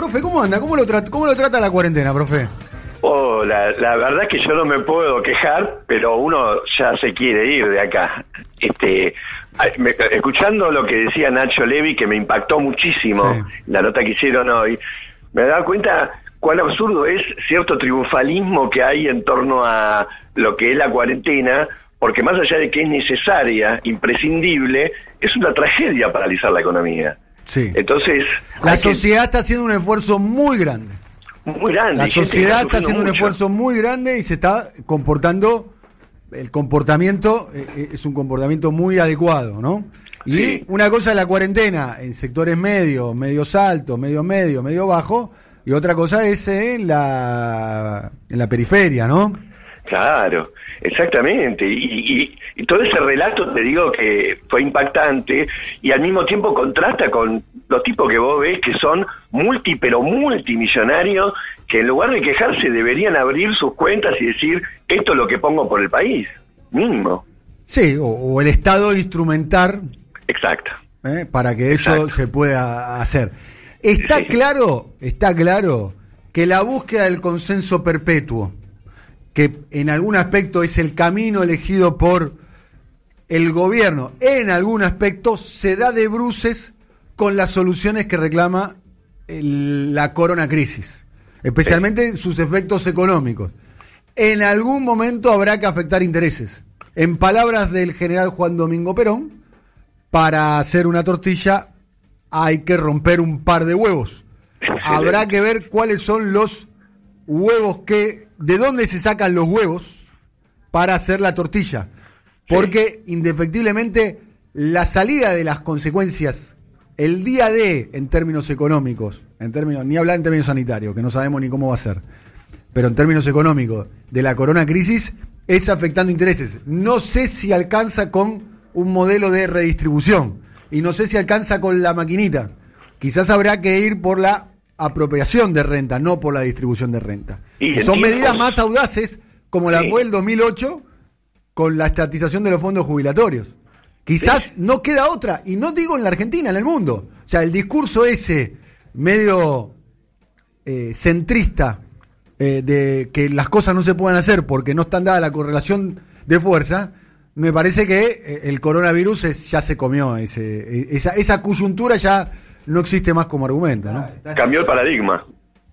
Profe, ¿cómo anda? ¿Cómo lo, cómo lo trata la cuarentena, profe? Oh, la, la, verdad que yo no me puedo quejar, pero uno ya se quiere ir de acá. Este, escuchando lo que decía Nacho Levi, que me impactó muchísimo la nota que hicieron hoy, me dado cuenta cuán absurdo es cierto triunfalismo que hay en torno a lo que es la cuarentena, porque más allá de que es necesaria, imprescindible, es una tragedia paralizar la economía. Sí. Entonces. La sociedad está haciendo un esfuerzo muy grande. Muy grande. La sociedad está haciendo un esfuerzo muy grande y se está comportando. El comportamiento eh, eh, es un comportamiento muy adecuado, ¿no? Y una cosa es la cuarentena en sectores medios, medios altos, medio medio, medio bajo, y otra cosa es en la, en la periferia, ¿no? Claro, exactamente. Y, y, todo ese relato, te digo que fue impactante y al mismo tiempo contrasta con los tipos que vos ves que son multi, pero multimillonarios, que en lugar de quejarse deberían abrir sus cuentas y decir, esto es lo que pongo por el país, mínimo. Sí, o, el Estado instrumentar. Exacto. ¿eh? Para que eso se pueda hacer. Está claro, está claro que la búsqueda del consenso perpetuo que en algún aspecto es el camino elegido por el gobierno, en algún aspecto se da de bruces con las soluciones que reclama la corona crisis, especialmente en sus efectos económicos. En algún momento habrá que afectar intereses. En palabras del general Juan Domingo Perón, para hacer una tortilla hay que romper un par de huevos. Habrá que ver cuáles son los huevos que de dónde se sacan los huevos para hacer la tortilla. Porque indefectiblemente la salida de las consecuencias, el día de, en términos económicos, en términos, ni hablar en términos sanitarios, que no sabemos ni cómo va a ser, pero en términos económicos, de la corona crisis, es afectando intereses. No sé si alcanza con un modelo de redistribución y no sé si alcanza con la maquinita. Quizás habrá que ir por la apropiación de renta, no por la distribución de renta. son medidas más audaces, como la fue el 2008 con la estatización de los fondos jubilatorios. Quizás no queda otra, y no digo en la Argentina, en el mundo. O sea, el discurso ese medio eh, centrista eh, de que las cosas no se puedan hacer porque no están dada la correlación de fuerza, me parece que eh, el coronavirus ya se comió. Ese, esa, esa coyuntura ya no existe más como argumento. ¿no? Cambió el paradigma.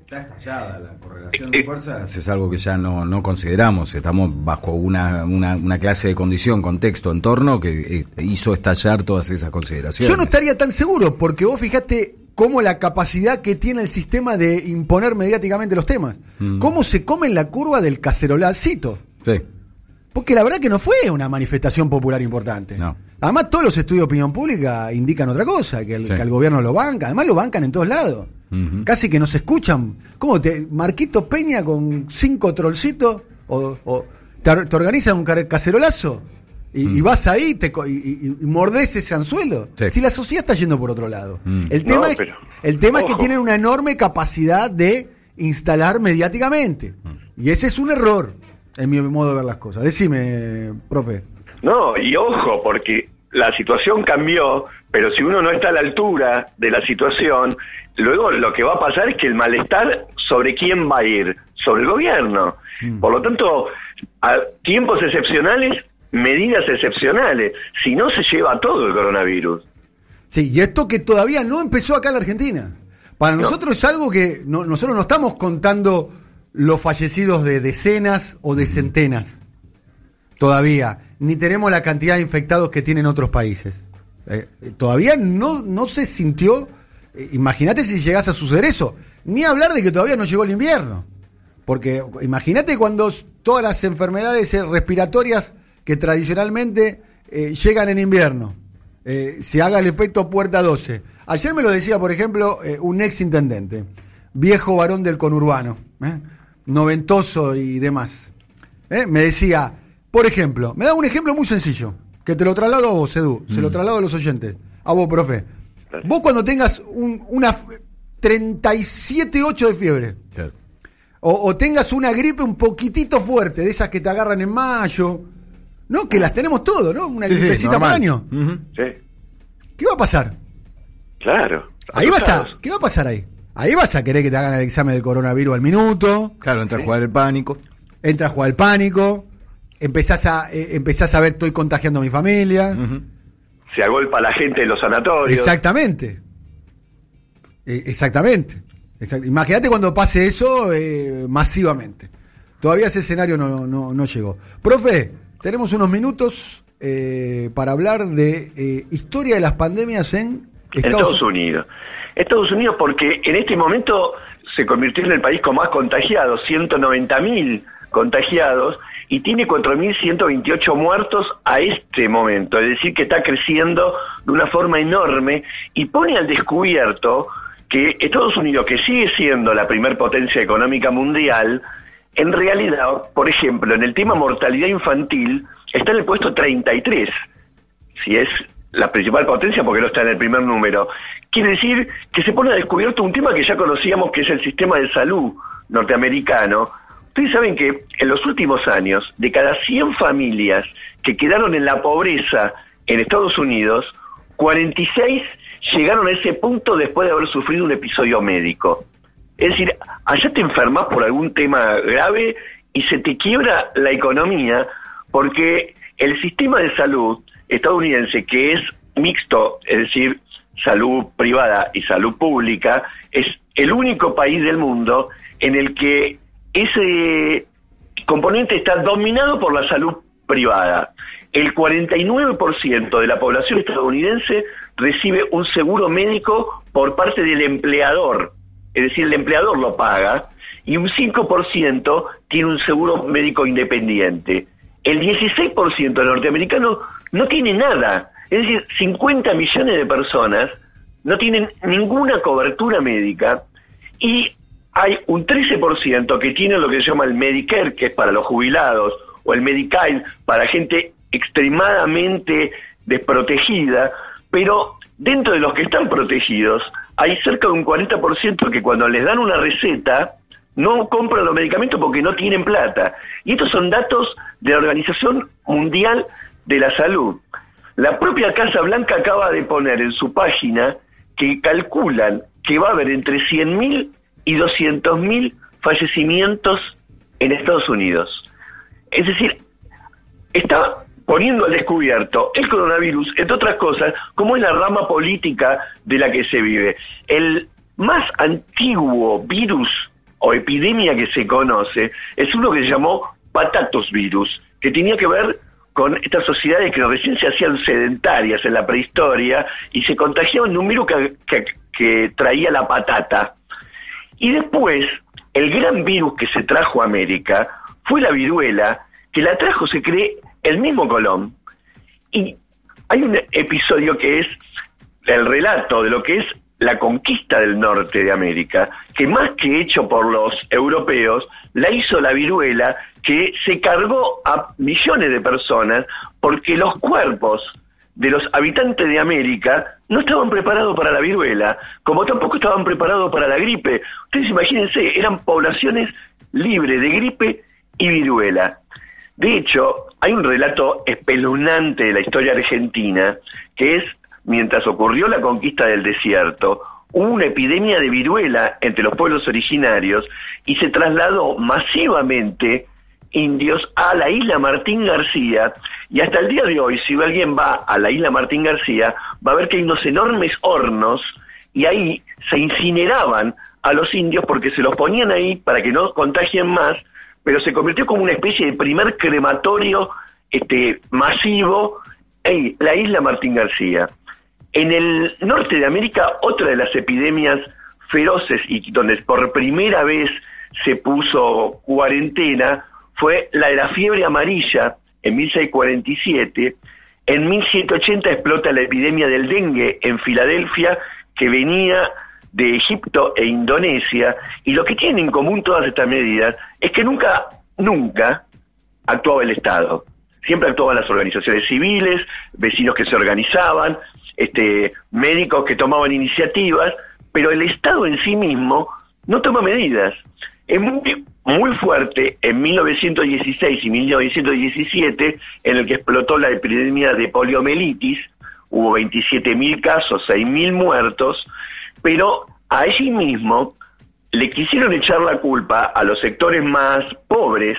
Está estallada la correlación de fuerzas, es algo que ya no, no consideramos. Estamos bajo una, una, clase de condición, contexto, entorno que eh, hizo estallar todas esas consideraciones. Yo no estaría tan seguro, porque vos fijate cómo la capacidad que tiene el sistema de imponer mediáticamente los temas. Mm. Cómo se come en la curva del cacerolacito. Sí. Porque la verdad que no fue una manifestación popular importante. No. Además, todos los estudios de opinión pública indican otra cosa, que el, gobierno lo banca. Además, lo bancan en todos lados. Casi que no se escuchan. ¿Cómo te, Marquito Peña con cinco trollcitos o, te, organiza un cacerolazo y, mm. vas ahí te, y, y, mordés ese anzuelo? Si la sociedad está yendo por otro lado. Mm. El tema, es, el tema es que tienen una enorme capacidad de instalar mediáticamente. Mm. Y ese es un error en mi modo de ver las cosas. Decime, profe. No, y ojo, porque la situación cambió, pero si uno no está a la altura de la situación, luego lo que va a pasar es que el malestar sobre quién va a ir, sobre el gobierno. Mm. Por lo tanto, a tiempos excepcionales, medidas excepcionales, si no se lleva todo el coronavirus. Sí, y esto que todavía no empezó acá en la Argentina. Para nosotros es algo que nosotros no estamos contando los fallecidos de decenas o de centenas. Todavía. Ni tenemos la cantidad de infectados que tienen otros países. Eh, todavía no, no se sintió. Eh, imagínate si llegase a suceder eso. Ni hablar de que todavía no llegó el invierno. Porque imagínate cuando todas las enfermedades respiratorias que tradicionalmente eh, llegan en invierno, se haga el efecto puerta 12. Ayer me lo decía, por ejemplo, un ex intendente, viejo varón del conurbano noventoso y demás. ¿Eh? Me decía, por ejemplo, me da un ejemplo muy sencillo, que te lo traslado a vos, Edu, se lo mm. traslado a los oyentes, a vos, profe. Vos cuando tengas un, una 37,8 de fiebre, o, tengas una gripe un poquitito fuerte, de esas que te agarran en mayo, ¿no? Que las tenemos todos, ¿no? Una gripecita por año. Sí. ¿Qué va a pasar? Claro. Ahí vas a, ¿Qué va a pasar ahí? Ahí vas a querer que te hagan el examen del coronavirus al minuto. Claro, entra a jugar el pánico. Entra a jugar el pánico. Empezás a, eh, empezás a ver, estoy contagiando a mi familia. Se agolpa la gente en los sanatorios. Exactamente. Eh, exactamente. Imagínate cuando pase eso eh, masivamente. Todavía ese escenario no, no, no, llegó. Profe, tenemos unos minutos para hablar de historia de las pandemias en Estados, Unidos. Estados Unidos porque en este momento se convirtió en el país con más contagiados, 190 mil contagiados, y tiene 4.128 muertos a este momento, es decir, que está creciendo de una forma enorme y pone al descubierto que Estados Unidos, que sigue siendo la primer potencia económica mundial, en realidad, por ejemplo, en el tema mortalidad infantil, está en el puesto 33, si es la principal potencia porque no está en el primer número. Quiere decir que se pone a descubierto un tema que ya conocíamos que es el sistema de salud norteamericano. Ustedes saben que en los últimos años, de cada 100 familias que quedaron en la pobreza en Estados Unidos, 46 llegaron a ese punto después de haber sufrido un episodio médico. Es decir, allá te enfermas por algún tema grave y se te quiebra la economía porque el sistema de salud estadounidense, que es mixto, es decir, salud privada y salud pública, es el único país del mundo en el que ese componente está dominado por la salud privada. El 49% de la población estadounidense recibe un seguro médico por parte del empleador, es decir, el empleador lo paga, y un 5% tiene un seguro médico independiente. El 16% de norteamericanos no tiene nada. Es decir, 50 millones de personas no tienen ninguna cobertura médica y hay un 13% que tiene lo que se llama el Medicare, que es para los jubilados, o el Medicaid para gente extremadamente desprotegida, pero dentro de los que están protegidos hay cerca de un 40% que cuando les dan una receta no compran los medicamentos porque no tienen plata. Y estos son datos de la Organización Mundial de la Salud. La propia Casa Blanca acaba de poner en su página que calculan que va a haber entre 100.000 y 200.000 fallecimientos en Estados Unidos. Es decir, está poniendo al descubierto el coronavirus, entre otras cosas, como es la rama política de la que se vive. El más antiguo virus o epidemia que se conoce es uno que se llamó patatos virus, que tenía que ver con estas sociedades que recién se hacían sedentarias en la prehistoria y se contagiaban de un virus que, que, traía la patata. Y después, el gran virus que se trajo a América fue la viruela, que la trajo, se cree, el mismo Colón. Y hay un episodio que es el relato de lo que es la conquista del norte de América, que más que hecho por los europeos, la hizo la viruela que se cargó a millones de personas porque los cuerpos de los habitantes de América no estaban preparados para la viruela, como tampoco estaban preparados para la gripe. Ustedes imagínense, eran poblaciones libres de gripe y viruela. De hecho, hay un relato espeluznante de la historia argentina, que es mientras ocurrió la conquista del desierto, hubo una epidemia de viruela entre los pueblos originarios y se trasladó masivamente indios a la isla Martín García y hasta el día de hoy si alguien va a la isla Martín García va a ver que hay unos enormes hornos y ahí se incineraban a los indios porque se los ponían ahí para que no contagien más, pero se convirtió como una especie de primer crematorio este masivo en la isla Martín García. En el norte de América, otra de las epidemias feroces y donde por primera vez se puso cuarentena fue la de la fiebre amarilla en 1647. En 1780 explota la epidemia del dengue en Filadelfia, que venía de Egipto e Indonesia, y lo que tienen en común todas estas medidas es que nunca, nunca actuaba el Estado. Siempre actuaban las organizaciones civiles, vecinos que se organizaban, este, médicos que tomaban iniciativas, pero el Estado en sí mismo no toma medidas. Es muy, muy fuerte en 1916 y 1917, en el que explotó la epidemia de poliomielitis, hubo 27.000 casos, 6.000 muertos, pero allí mismo le quisieron echar la culpa a los sectores más pobres,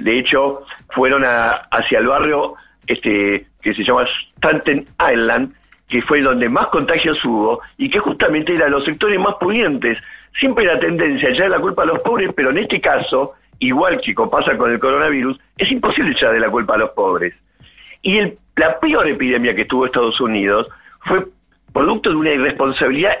de hecho fueron hacia el barrio este que se llama Staten Island, que fue donde más contagios hubo y que justamente eran los sectores más pudientes. Siempre la tendencia a echar la culpa a los pobres, pero en este caso, igual que pasa con el coronavirus, es imposible echar de la culpa a los pobres. Y la peor epidemia que tuvo Estados Unidos fue producto de una irresponsabilidad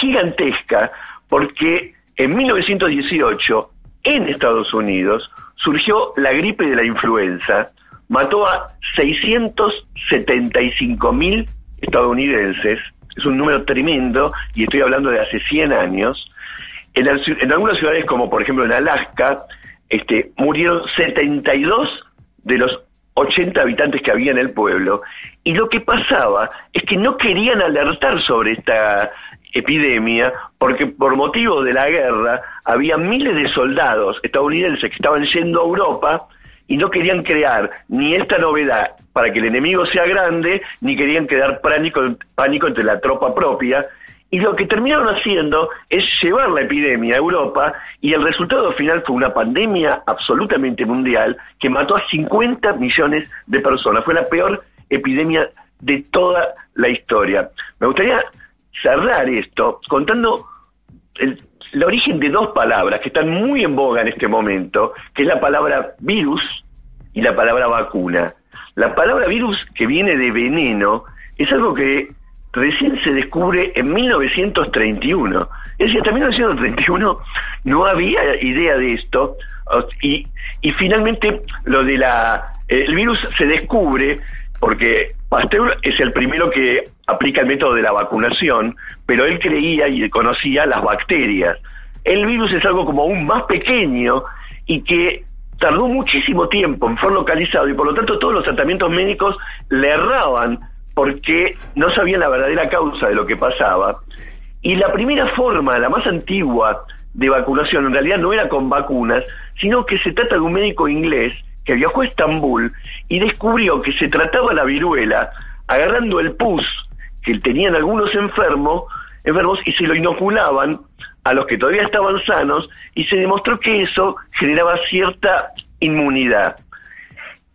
gigantesca, porque en 1918, en Estados Unidos, surgió la gripe de la influenza, mató a 675 mil estadounidenses, es un número tremendo, y estoy hablando de hace 100 años. En, en algunas ciudades, como por ejemplo en Alaska, este, murieron 72 de los 80 habitantes que había en el pueblo. Y lo que pasaba es que no querían alertar sobre esta epidemia porque por motivo de la guerra había miles de soldados estadounidenses que estaban yendo a Europa y no querían crear ni esta novedad para que el enemigo sea grande, ni querían crear pánico, pánico entre la tropa propia. Y lo que terminaron haciendo es llevar la epidemia a Europa y el resultado final fue una pandemia absolutamente mundial que mató a 50 millones de personas. Fue la peor epidemia de toda la historia. Me gustaría cerrar esto contando el, el origen de dos palabras que están muy en boga en este momento, que es la palabra virus y la palabra vacuna. La palabra virus, que viene de veneno, es algo que recién se descubre en 1931. Es decir, hasta 1931 no había idea de esto y, y finalmente lo de la... El virus se descubre porque Pasteur es el primero que aplica el método de la vacunación, pero él creía y conocía las bacterias. El virus es algo como aún más pequeño y que tardó muchísimo tiempo en ser localizado y por lo tanto todos los tratamientos médicos le erraban porque no sabían la verdadera causa de lo que pasaba. Y la primera forma, la más antigua de vacunación, en realidad no era con vacunas, sino que se trata de un médico inglés que viajó a Estambul y descubrió que se trataba la viruela agarrando el pus que tenían algunos enfermos, enfermos y se lo inoculaban a los que todavía estaban sanos y se demostró que eso generaba cierta inmunidad.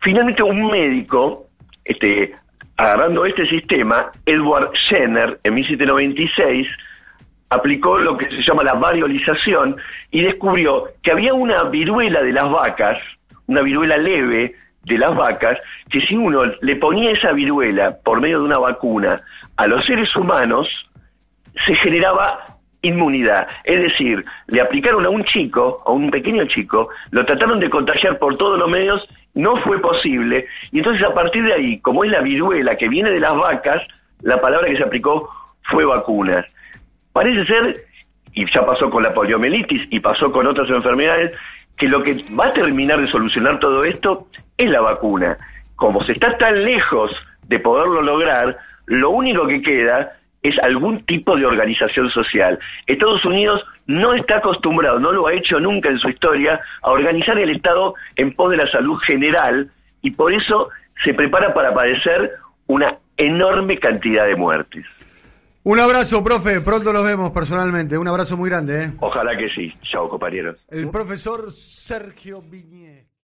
Finalmente un médico, este, agarrando este sistema, Edward Jenner, en 1796, aplicó lo que se llama la variolización y descubrió que había una viruela de las vacas, una viruela leve de las vacas, que si uno le ponía esa viruela por medio de una vacuna a los seres humanos, se generaba inmunidad. Es decir, le aplicaron a un chico, a un pequeño chico, lo trataron de contagiar por todos los medios, no fue posible, y entonces a partir de ahí, como es la viruela que viene de las vacas, la palabra que se aplicó fue vacunas. Parece ser, y ya pasó con la poliomielitis y pasó con otras enfermedades, que lo que va a terminar de solucionar todo esto es la vacuna. Como se está tan lejos de poderlo lograr, lo único que queda es algún tipo de organización social. Estados Unidos no está acostumbrado, no lo ha hecho nunca en su historia, a organizar el Estado en pos de la salud general y por eso se prepara para padecer una enorme cantidad de muertes. Un abrazo, profe. Pronto los vemos personalmente. Un abrazo muy grande. ¿eh? Ojalá que sí. Chao, compañeros. El profesor Sergio Viñé.